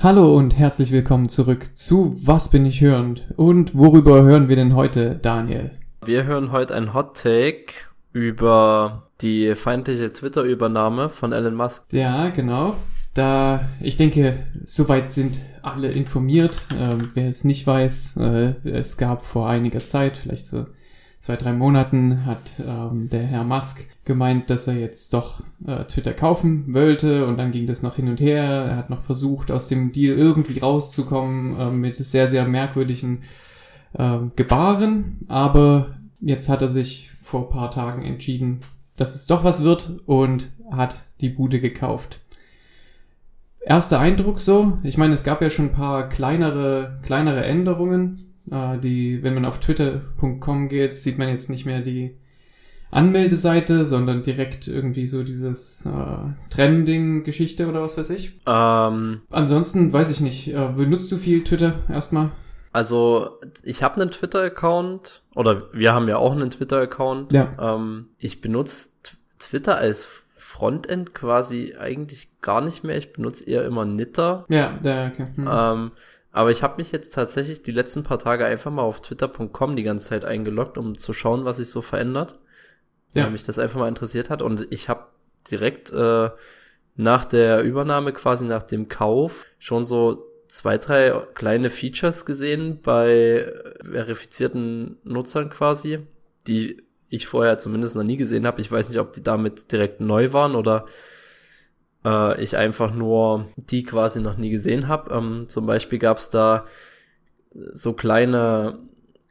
Hallo und herzlich willkommen zurück zu Was bin ich hörend? Und worüber hören wir denn heute, Daniel? Wir hören heute ein Hot Take über die feindliche Twitter-Übernahme von Elon Musk. Ja, genau. Da, ich denke, soweit sind alle informiert. Ähm, wer es nicht weiß, äh, es gab vor einiger Zeit, vielleicht so zwei, drei Monaten, hat ähm, der Herr Musk gemeint, dass er jetzt doch äh, Twitter kaufen wollte und dann ging das noch hin und her. Er hat noch versucht, aus dem Deal irgendwie rauszukommen äh, mit sehr, sehr merkwürdigen äh, Gebaren. Aber jetzt hat er sich vor paar Tagen entschieden, dass es doch was wird und hat die Bude gekauft. Erster Eindruck so, ich meine, es gab ja schon ein paar kleinere, kleinere Änderungen, äh, die, wenn man auf twitter.com geht, sieht man jetzt nicht mehr die Anmeldeseite, sondern direkt irgendwie so dieses äh, Trending-Geschichte oder was weiß ich. Ähm, Ansonsten weiß ich nicht. Äh, benutzt du viel Twitter erstmal? also, ich habe einen Twitter-Account, oder wir haben ja auch einen Twitter-Account. Ja. Ähm, ich benutze Twitter als Frontend quasi eigentlich gar nicht mehr. Ich benutze eher immer Nitter. Ja, der, okay. Hm. Ähm, aber ich habe mich jetzt tatsächlich die letzten paar Tage einfach mal auf twitter.com die ganze Zeit eingeloggt, um zu schauen, was sich so verändert. Ja. Weil mich das einfach mal interessiert hat. Und ich habe direkt äh, nach der Übernahme, quasi nach dem Kauf, schon so zwei, drei kleine Features gesehen bei äh, verifizierten Nutzern quasi, die ich vorher zumindest noch nie gesehen habe. Ich weiß nicht, ob die damit direkt neu waren oder äh, ich einfach nur die quasi noch nie gesehen habe. Ähm, zum Beispiel gab es da so kleine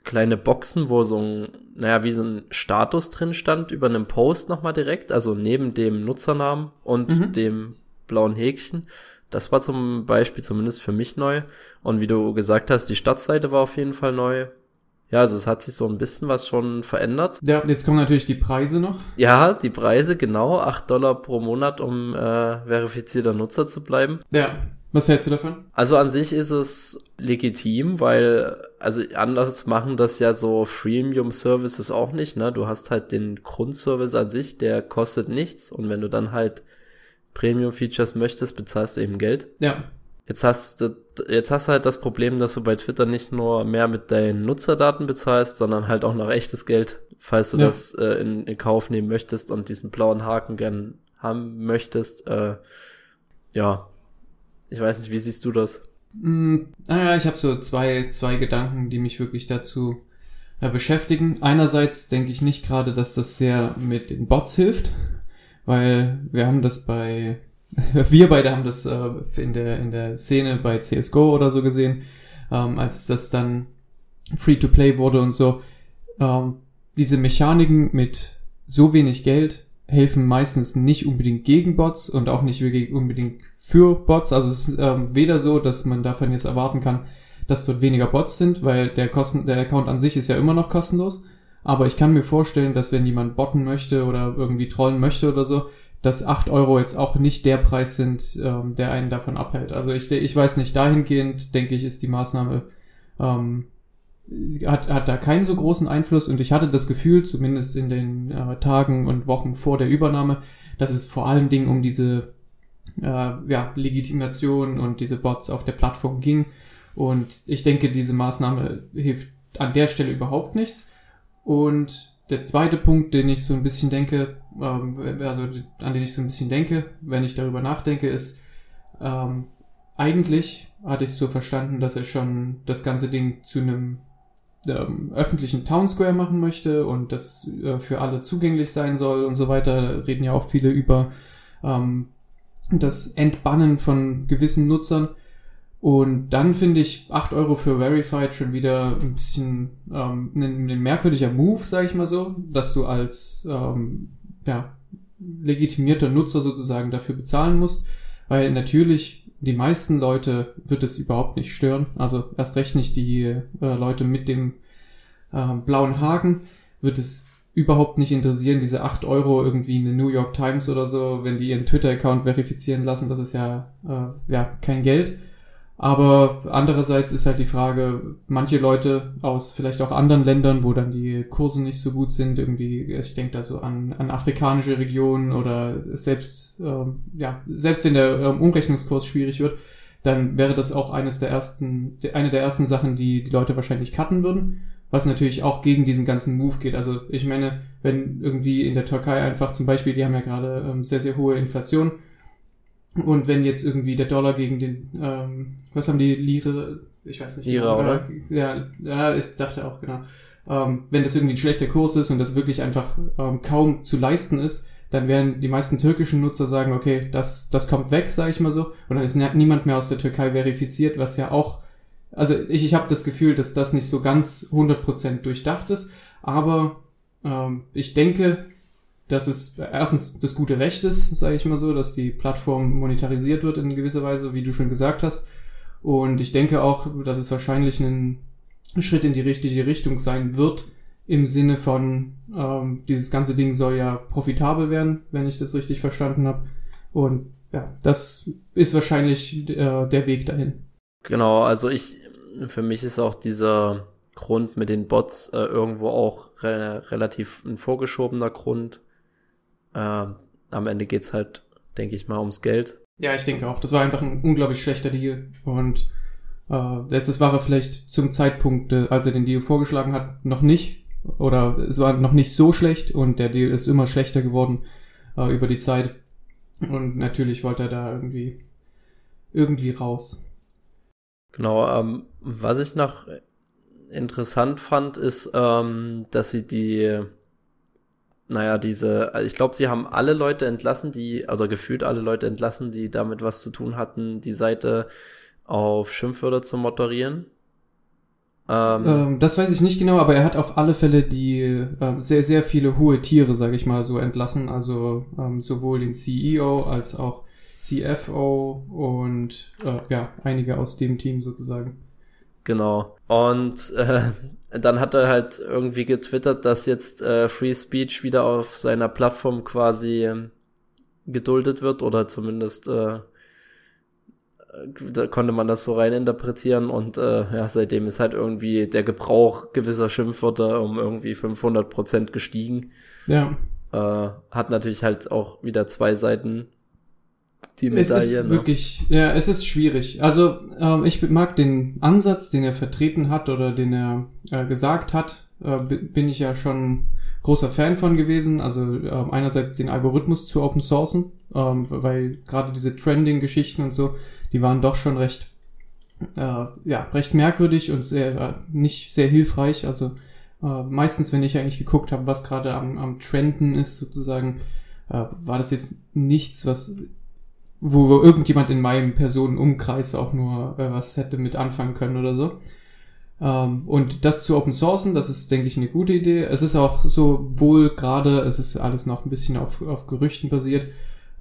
kleine Boxen, wo so ein, naja, wie so ein Status drin stand über einem Post nochmal direkt, also neben dem Nutzernamen und Mhm. dem blauen Häkchen. Das war zum Beispiel zumindest für mich neu. Und wie du gesagt hast, die Stadtseite war auf jeden Fall neu. Ja, also es hat sich so ein bisschen was schon verändert. ja, jetzt kommen natürlich die Preise noch. Ja, die Preise genau, 8 Dollar pro Monat, um äh, verifizierter Nutzer zu bleiben. Ja. Was hältst du davon? Also an sich ist es legitim, weil, also anders machen das ja so Freemium-Services auch nicht, ne? Du hast halt den Grundservice an sich, der kostet nichts und wenn du dann halt Premium-Features möchtest, bezahlst du eben Geld. Ja. Jetzt hast du, jetzt hast du halt das Problem, dass du bei Twitter nicht nur mehr mit deinen Nutzerdaten bezahlst, sondern halt auch noch echtes Geld, falls du Ja. das äh, in, in Kauf nehmen möchtest und diesen blauen Haken gern haben möchtest. Äh, ja, ich weiß nicht, wie siehst du das? Mm, naja, ich habe so zwei, zwei Gedanken, die mich wirklich dazu äh, beschäftigen. Einerseits denke ich nicht gerade, dass das sehr mit den Bots hilft, weil wir haben das bei, wir beide haben das äh, in der in der Szene bei CS:GO oder so gesehen, ähm, als das dann Free-to-Play wurde und so. Ähm, diese Mechaniken mit so wenig Geld helfen meistens nicht unbedingt gegen Bots und auch nicht unbedingt für Bots. Also es ist ähm, weder so, dass man davon jetzt erwarten kann, dass dort weniger Bots sind, weil der Kosten, der Account an sich ist ja immer noch kostenlos. Aber ich kann mir vorstellen, dass wenn jemand botten möchte oder irgendwie trollen möchte oder so, dass 8 Euro jetzt auch nicht der Preis sind, ähm, der einen davon abhält. Also ich, ich weiß nicht, dahingehend denke ich, ist die Maßnahme ähm, hat, hat da keinen so großen Einfluss und ich hatte das Gefühl, zumindest in den äh, Tagen und Wochen vor der Übernahme, dass es vor allen Dingen um diese äh, ja, Legitimation und diese Bots auf der Plattform ging. Und ich denke, diese Maßnahme hilft an der Stelle überhaupt nichts. Und der zweite Punkt, den ich so ein bisschen denke, ähm, also an den ich so ein bisschen denke, wenn ich darüber nachdenke, ist, ähm, eigentlich hatte ich es so verstanden, dass er schon das ganze Ding zu einem ähm, öffentlichen Town Square machen möchte und das äh, für alle zugänglich sein soll und so weiter. Reden ja auch viele über ähm, das Entbannen von gewissen Nutzern. Und dann finde ich 8 Euro für Verified schon wieder ein bisschen ähm, ein, ein merkwürdiger Move, sage ich mal so, dass du als ähm, ja, legitimierter Nutzer sozusagen dafür bezahlen musst, weil natürlich die meisten Leute wird es überhaupt nicht stören. Also erst recht nicht die äh, Leute mit dem äh, blauen Haken wird es überhaupt nicht interessieren, diese 8 Euro irgendwie in der New York Times oder so, wenn die ihren Twitter-Account verifizieren lassen, das ist ja, äh, ja kein Geld. Aber andererseits ist halt die Frage, manche Leute aus vielleicht auch anderen Ländern, wo dann die Kurse nicht so gut sind, irgendwie, ich denke da so an, an afrikanische Regionen oder selbst, ähm, ja, selbst wenn der ähm, Umrechnungskurs schwierig wird, dann wäre das auch eines der ersten, eine der ersten Sachen, die die Leute wahrscheinlich cutten würden. Was natürlich auch gegen diesen ganzen Move geht. Also ich meine, wenn irgendwie in der Türkei einfach zum Beispiel, die haben ja gerade ähm, sehr, sehr hohe Inflation. Und wenn jetzt irgendwie der Dollar gegen den, ähm, was haben die, Lire, ich weiß nicht. Lira, genau, oder? Ja, ja, ich dachte auch, genau. Ähm, wenn das irgendwie ein schlechter Kurs ist und das wirklich einfach ähm, kaum zu leisten ist, dann werden die meisten türkischen Nutzer sagen, okay, das, das kommt weg, sage ich mal so. Und dann ist niemand mehr aus der Türkei verifiziert, was ja auch, also ich, ich habe das Gefühl, dass das nicht so ganz 100% durchdacht ist. Aber ähm, ich denke, dass es erstens das gute Recht ist, sage ich mal so, dass die Plattform monetarisiert wird in gewisser Weise, wie du schon gesagt hast. Und ich denke auch, dass es wahrscheinlich ein Schritt in die richtige Richtung sein wird, im Sinne von, ähm, dieses ganze Ding soll ja profitabel werden, wenn ich das richtig verstanden habe. Und ja, das ist wahrscheinlich äh, der Weg dahin. Genau, also ich, für mich ist auch dieser Grund mit den Bots äh, irgendwo auch re relativ ein vorgeschobener Grund. Äh, am Ende geht's halt, denke ich mal, ums Geld. Ja, ich denke auch. Das war einfach ein unglaublich schlechter Deal. Und äh, das war er vielleicht zum Zeitpunkt, äh, als er den Deal vorgeschlagen hat, noch nicht oder es war noch nicht so schlecht und der Deal ist immer schlechter geworden äh, über die Zeit. Und natürlich wollte er da irgendwie, irgendwie raus. Genau, ähm, was ich noch interessant fand, ist, ähm, dass sie die, naja, diese, ich glaube, sie haben alle Leute entlassen, die, also gefühlt alle Leute entlassen, die damit was zu tun hatten, die Seite auf Schimpfwörter zu moderieren. Ähm, ähm, das weiß ich nicht genau, aber er hat auf alle Fälle die äh, sehr, sehr viele hohe Tiere, sage ich mal, so entlassen. Also ähm, sowohl den CEO als auch CFO und äh, ja, einige aus dem Team sozusagen. Genau. Und äh, dann hat er halt irgendwie getwittert, dass jetzt äh, Free Speech wieder auf seiner Plattform quasi ähm, geduldet wird oder zumindest äh, da konnte man das so rein interpretieren und äh, ja, seitdem ist halt irgendwie der Gebrauch gewisser Schimpfwörter um irgendwie 500 Prozent gestiegen. Ja. Äh, hat natürlich halt auch wieder zwei Seiten die Medaille. Es ist ne? wirklich, ja, es ist schwierig. Also ähm, ich mag den Ansatz, den er vertreten hat oder den er äh, gesagt hat, äh, bin ich ja schon großer Fan von gewesen. Also ähm, einerseits den Algorithmus zu open sourcen, ähm, weil gerade diese Trending-Geschichten und so, die waren doch schon recht, äh, ja, recht merkwürdig und sehr, äh, nicht sehr hilfreich. Also äh, meistens, wenn ich eigentlich geguckt habe, was gerade am, am Trenden ist, sozusagen, äh, war das jetzt nichts, was wo, irgendjemand in meinem Personenumkreis auch nur äh, was hätte mit anfangen können oder so. Ähm, und das zu open sourcen, das ist, denke ich, eine gute Idee. Es ist auch so wohl gerade, es ist alles noch ein bisschen auf, auf Gerüchten basiert,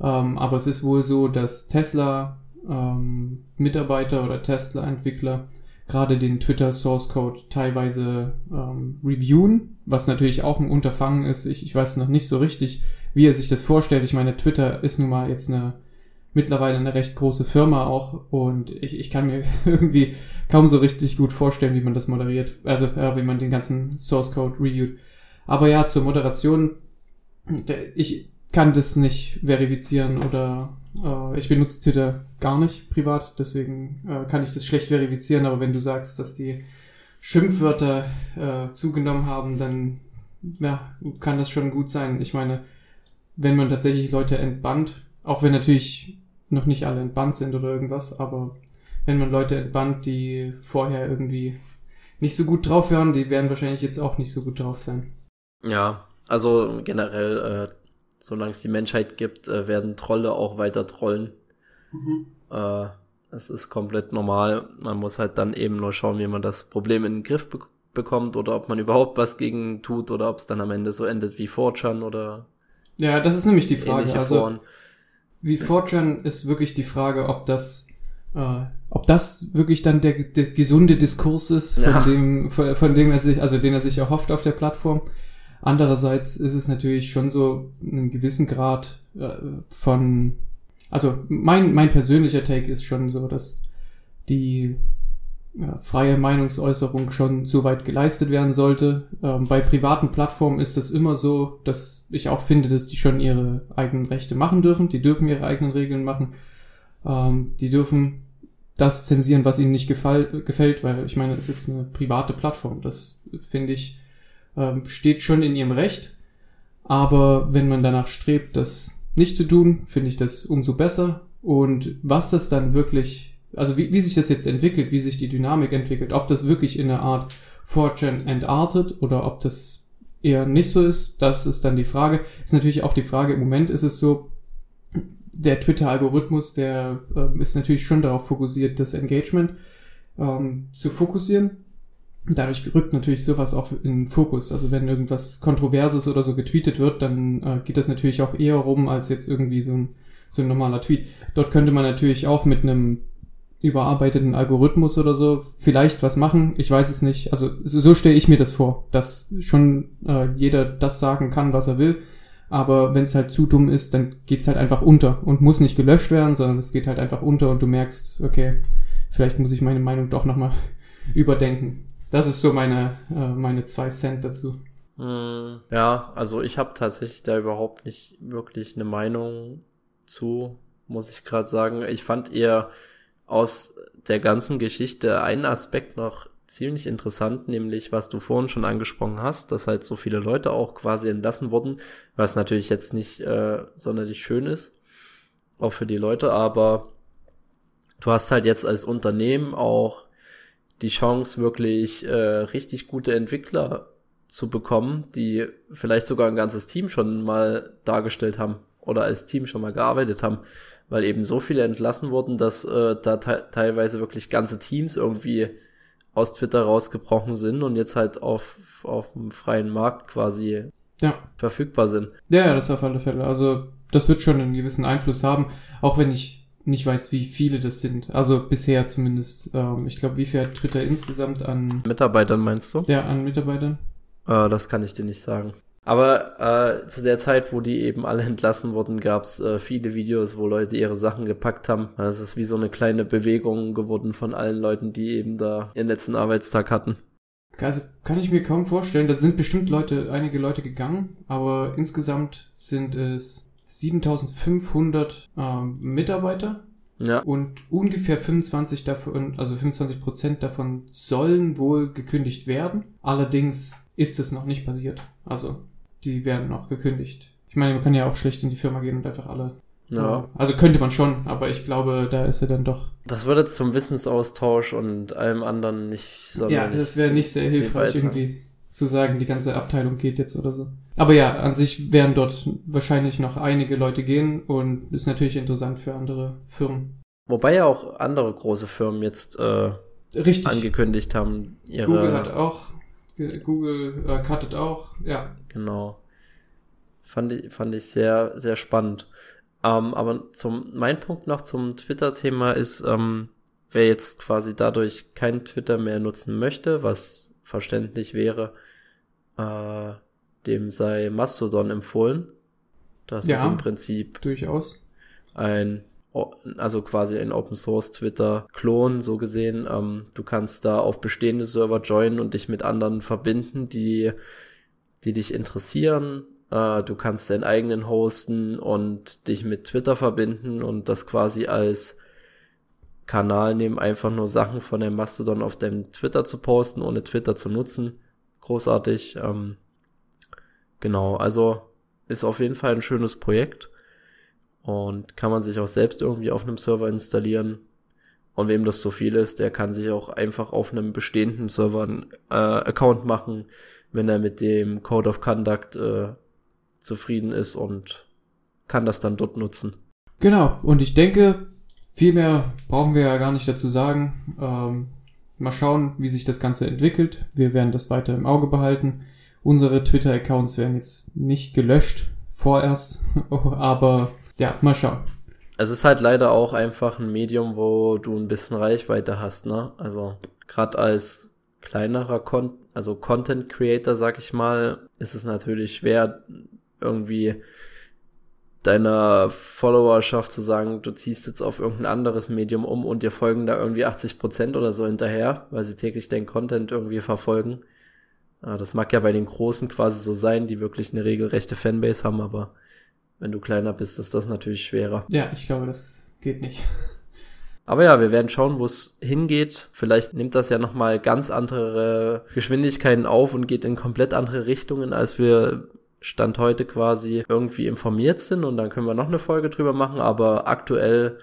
ähm, aber es ist wohl so, dass Tesla ähm, Mitarbeiter oder Tesla-Entwickler gerade den Twitter Source Code teilweise ähm, reviewen, was natürlich auch ein Unterfangen ist. Ich, ich weiß noch nicht so richtig, wie er sich das vorstellt. Ich meine, Twitter ist nun mal jetzt eine mittlerweile eine recht große Firma auch und ich, ich kann mir irgendwie kaum so richtig gut vorstellen, wie man das moderiert. Also ja, wie man den ganzen Source Code reviewt. Aber ja, zur Moderation, ich kann das nicht verifizieren oder äh, ich benutze Twitter gar nicht privat, deswegen äh, kann ich das schlecht verifizieren, aber wenn du sagst, dass die Schimpfwörter äh, zugenommen haben, dann ja, kann das schon gut sein. Ich meine, wenn man tatsächlich Leute entbannt, auch wenn natürlich noch nicht alle entbannt sind oder irgendwas, aber wenn man Leute entbannt, die vorher irgendwie nicht so gut drauf waren, die werden wahrscheinlich jetzt auch nicht so gut drauf sein. Ja, also generell, äh, solange es die Menschheit gibt, äh, werden Trolle auch weiter trollen. Mhm. Äh, das ist komplett normal. Man muss halt dann eben nur schauen, wie man das Problem in den Griff be bekommt oder ob man überhaupt was gegen tut oder ob es dann am Ende so endet wie Fortran oder. Ja, das ist nämlich die Frage. Also, Foren wie Fortran ist wirklich die Frage, ob das, äh, ob das wirklich dann der, der gesunde Diskurs ist, von ja. dem, von, dem er sich, also den er sich erhofft auf der Plattform. Andererseits ist es natürlich schon so einen gewissen Grad äh, von, also mein, mein persönlicher Take ist schon so, dass die freie Meinungsäußerung schon so weit geleistet werden sollte. Ähm, bei privaten Plattformen ist es immer so, dass ich auch finde, dass die schon ihre eigenen Rechte machen dürfen. Die dürfen ihre eigenen Regeln machen. Ähm, die dürfen das zensieren, was ihnen nicht gefall, gefällt, weil ich meine, es ist eine private Plattform. Das finde ich, ähm, steht schon in ihrem Recht. Aber wenn man danach strebt, das nicht zu tun, finde ich das umso besser. Und was das dann wirklich, also wie, wie sich das jetzt entwickelt, wie sich die Dynamik entwickelt, ob das wirklich in einer Art 4chan entartet oder ob das eher nicht so ist, das ist dann die Frage. Ist natürlich auch die Frage, im Moment ist es so, der Twitter-Algorithmus, der äh, ist natürlich schon darauf fokussiert, das Engagement ähm, zu fokussieren. Dadurch rückt natürlich sowas auch in Fokus. Also wenn irgendwas Kontroverses oder so getweetet wird, dann äh, geht das natürlich auch eher rum als jetzt irgendwie so ein, so ein normaler Tweet. Dort könnte man natürlich auch mit einem überarbeiteten Algorithmus oder so vielleicht was machen. Ich weiß es nicht. Also so, so stelle ich mir das vor, dass schon äh, jeder das sagen kann, was er will. Aber wenn es halt zu dumm ist, dann geht's halt einfach unter und muss nicht gelöscht werden, sondern es geht halt einfach unter und du merkst, okay, vielleicht muss ich meine Meinung doch nochmal überdenken. Das ist so meine, äh, meine zwei Cent dazu. Hm, ja, also ich habe tatsächlich da überhaupt nicht wirklich eine Meinung zu, muss ich gerade sagen. Ich fand eher aus der ganzen Geschichte einen Aspekt noch ziemlich interessant, nämlich was du vorhin schon angesprochen hast, dass halt so viele Leute auch quasi entlassen wurden, was natürlich jetzt nicht äh, sonderlich schön ist, auch für die Leute, aber du hast halt jetzt als Unternehmen auch die Chance, wirklich äh, richtig gute Entwickler zu bekommen, die vielleicht sogar ein ganzes Team schon mal dargestellt haben oder als Team schon mal gearbeitet haben, weil eben so viele entlassen wurden, dass äh, da te teilweise wirklich ganze Teams irgendwie aus Twitter rausgebrochen sind und jetzt halt auf, auf dem freien Markt quasi ja. verfügbar sind. Ja, ja, das auf alle Fälle. Also das wird schon einen gewissen Einfluss haben, auch wenn ich nicht weiß, wie viele das sind. Also bisher zumindest. Ähm, ich glaube, wie viel hat Twitter insgesamt an Mitarbeitern meinst du? Ja, an Mitarbeitern. Äh, das kann ich dir nicht sagen. Aber äh, zu der Zeit, wo die eben alle entlassen wurden, gab's äh, viele Videos, wo Leute ihre Sachen gepackt haben. Das ist wie so eine kleine Bewegung geworden von allen Leuten, die eben da ihren letzten Arbeitstag hatten. Also kann ich mir kaum vorstellen. Da sind bestimmt Leute, einige Leute gegangen, aber insgesamt sind es 7500 ähm, Mitarbeiter. Ja. Und ungefähr 25 davon, also 25 Prozent davon sollen wohl gekündigt werden. Allerdings ist es noch nicht passiert. Also die werden noch gekündigt. Ich meine, man kann ja auch schlecht in die Firma gehen und einfach alle. Ja. Also könnte man schon, aber ich glaube, da ist er dann doch. Das würde zum Wissensaustausch und allem anderen nicht so. Ja, das wäre nicht sehr hilfreich irgendwie zu sagen, die ganze Abteilung geht jetzt oder so. Aber ja, an sich werden dort wahrscheinlich noch einige Leute gehen und ist natürlich interessant für andere Firmen. Wobei ja auch andere große Firmen jetzt äh, Richtig. angekündigt haben, ihre. Google hat auch Google äh, cuttet auch, ja. Genau. Fand ich, fand ich sehr, sehr spannend. Ähm, aber zum, mein Punkt noch zum Twitter-Thema ist, ähm, wer jetzt quasi dadurch kein Twitter mehr nutzen möchte, was verständlich wäre, äh, dem sei Mastodon empfohlen. Das ja, ist im Prinzip durchaus ein also quasi ein Open Source Twitter Klon, so gesehen. Ähm, du kannst da auf bestehende Server joinen und dich mit anderen verbinden, die, die dich interessieren. Äh, du kannst deinen eigenen hosten und dich mit Twitter verbinden und das quasi als Kanal nehmen, einfach nur Sachen von dem Mastodon auf deinem Twitter zu posten, ohne Twitter zu nutzen. Großartig. Ähm, genau, also ist auf jeden Fall ein schönes Projekt und kann man sich auch selbst irgendwie auf einem Server installieren. Und wem das zu viel ist, der kann sich auch einfach auf einem bestehenden Server einen äh, Account machen, wenn er mit dem Code of Conduct äh, zufrieden ist und kann das dann dort nutzen. Genau, und ich denke, viel mehr brauchen wir ja gar nicht dazu sagen. Ähm, mal schauen, wie sich das Ganze entwickelt. Wir werden das weiter im Auge behalten. Unsere Twitter-Accounts werden jetzt nicht gelöscht vorerst, aber ja, mal schauen. Es ist halt leider auch einfach ein Medium, wo du ein bisschen Reichweite hast, ne? Also gerade als kleinerer Con also Content Creator, sag ich mal, ist es natürlich schwer, irgendwie deiner Followerschaft zu sagen, du ziehst jetzt auf irgendein anderes Medium um und dir folgen da irgendwie 80 Prozent oder so hinterher, weil sie täglich deinen Content irgendwie verfolgen. Das mag ja bei den Großen quasi so sein, die wirklich eine regelrechte Fanbase haben, aber wenn du kleiner bist, ist das natürlich schwerer. Ja, ich glaube, das geht nicht. Aber ja, wir werden schauen, wo es hingeht. Vielleicht nimmt das ja nochmal ganz andere Geschwindigkeiten auf und geht in komplett andere Richtungen, als wir Stand heute quasi irgendwie informiert sind und dann können wir noch eine Folge drüber machen, aber aktuell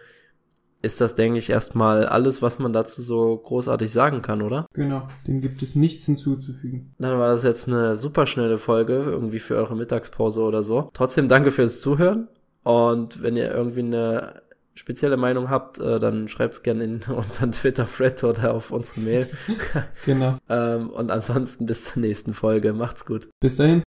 ist das, denke ich, erstmal alles, was man dazu so großartig sagen kann, oder? Genau, dem gibt es nichts hinzuzufügen. Dann war das jetzt eine super schnelle Folge, irgendwie für eure Mittagspause oder so. Trotzdem danke fürs Zuhören und wenn ihr irgendwie eine spezielle Meinung habt, äh, dann schreibt es gerne in unseren Twitter-Thread oder auf unsere Mail. genau. ähm, und ansonsten bis zur nächsten Folge. Macht's gut. Bis dahin.